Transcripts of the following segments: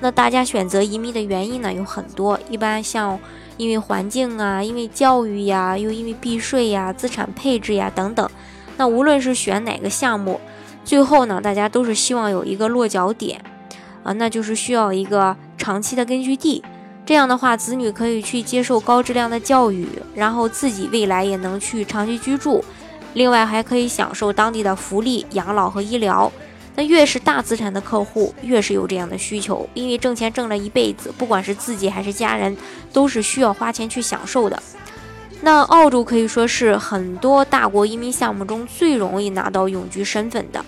那大家选择移民的原因呢有很多，一般像因为环境啊，因为教育呀，又因为避税呀、资产配置呀等等。那无论是选哪个项目，最后呢，大家都是希望有一个落脚点啊，那就是需要一个长期的根据地。这样的话，子女可以去接受高质量的教育，然后自己未来也能去长期居住，另外还可以享受当地的福利、养老和医疗。越是大资产的客户，越是有这样的需求，因为挣钱挣了一辈子，不管是自己还是家人，都是需要花钱去享受的。那澳洲可以说是很多大国移民项目中最容易拿到永居身份的，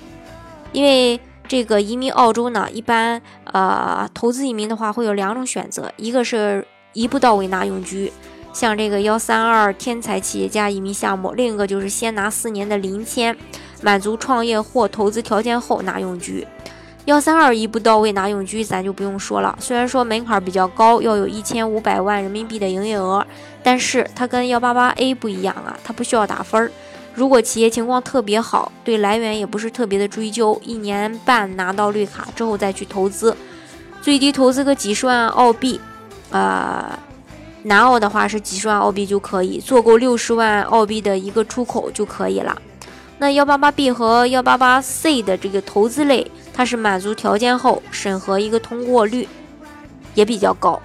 因为这个移民澳洲呢，一般呃投资移民的话会有两种选择，一个是一步到位拿永居，像这个幺三二天才企业家移民项目，另一个就是先拿四年的临签。满足创业或投资条件后拿永居，幺三二一步到位拿永居，咱就不用说了。虽然说门槛比较高，要有一千五百万人民币的营业额，但是它跟幺八八 A 不一样啊，它不需要打分儿。如果企业情况特别好，对来源也不是特别的追究，一年半拿到绿卡之后再去投资，最低投资个几十万澳币，呃，南澳的话是几十万澳币就可以，做够六十万澳币的一个出口就可以了。那幺八八 B 和幺八八 C 的这个投资类，它是满足条件后审核一个通过率也比较高，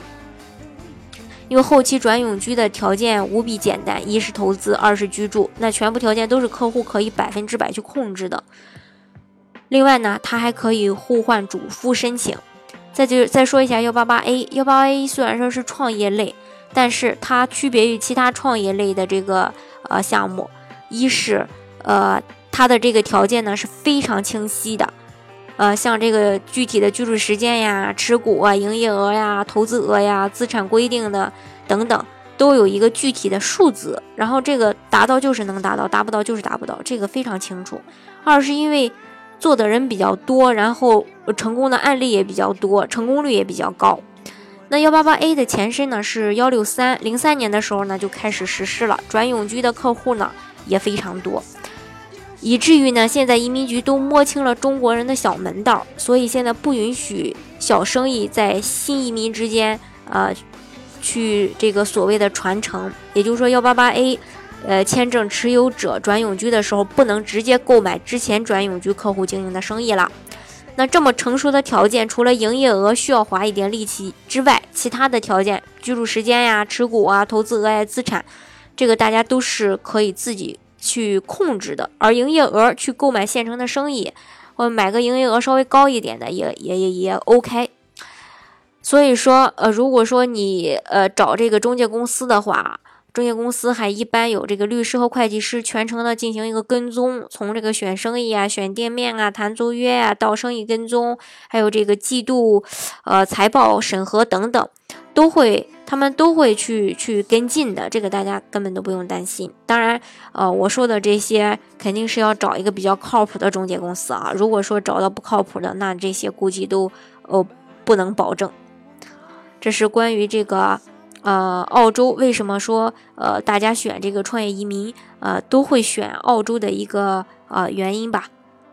因为后期转永居的条件无比简单，一是投资，二是居住，那全部条件都是客户可以百分之百去控制的。另外呢，它还可以互换主副申请。再就再说一下幺八八 A，幺八八 A 虽然说是创业类，但是它区别于其他创业类的这个呃项目，一是。呃，它的这个条件呢是非常清晰的，呃，像这个具体的居住时间呀、持股啊、营业额呀、投资额呀、资产规定的等等，都有一个具体的数字。然后这个达到就是能达到，达不到就是达不到，这个非常清楚。二是因为做的人比较多，然后成功的案例也比较多，成功率也比较高。那幺八八 A 的前身呢是幺六三，零三年的时候呢就开始实施了，转永居的客户呢也非常多。以至于呢，现在移民局都摸清了中国人的小门道，所以现在不允许小生意在新移民之间，呃，去这个所谓的传承。也就是说，幺八八 A，呃，签证持有者转永居的时候，不能直接购买之前转永居客户经营的生意了。那这么成熟的条件，除了营业额需要花一点力气之外，其他的条件，居住时间呀、持股啊、投资额外资产，这个大家都是可以自己。去控制的，而营业额去购买现成的生意，或者买个营业额稍微高一点的，也也也也 OK。所以说，呃，如果说你呃找这个中介公司的话，中介公司还一般有这个律师和会计师全程的进行一个跟踪，从这个选生意啊、选店面啊、谈租约啊，到生意跟踪，还有这个季度呃财报审核等等，都会。他们都会去去跟进的，这个大家根本都不用担心。当然，呃，我说的这些肯定是要找一个比较靠谱的中介公司啊。如果说找到不靠谱的，那这些估计都呃不能保证。这是关于这个呃澳洲为什么说呃大家选这个创业移民呃都会选澳洲的一个呃原因吧。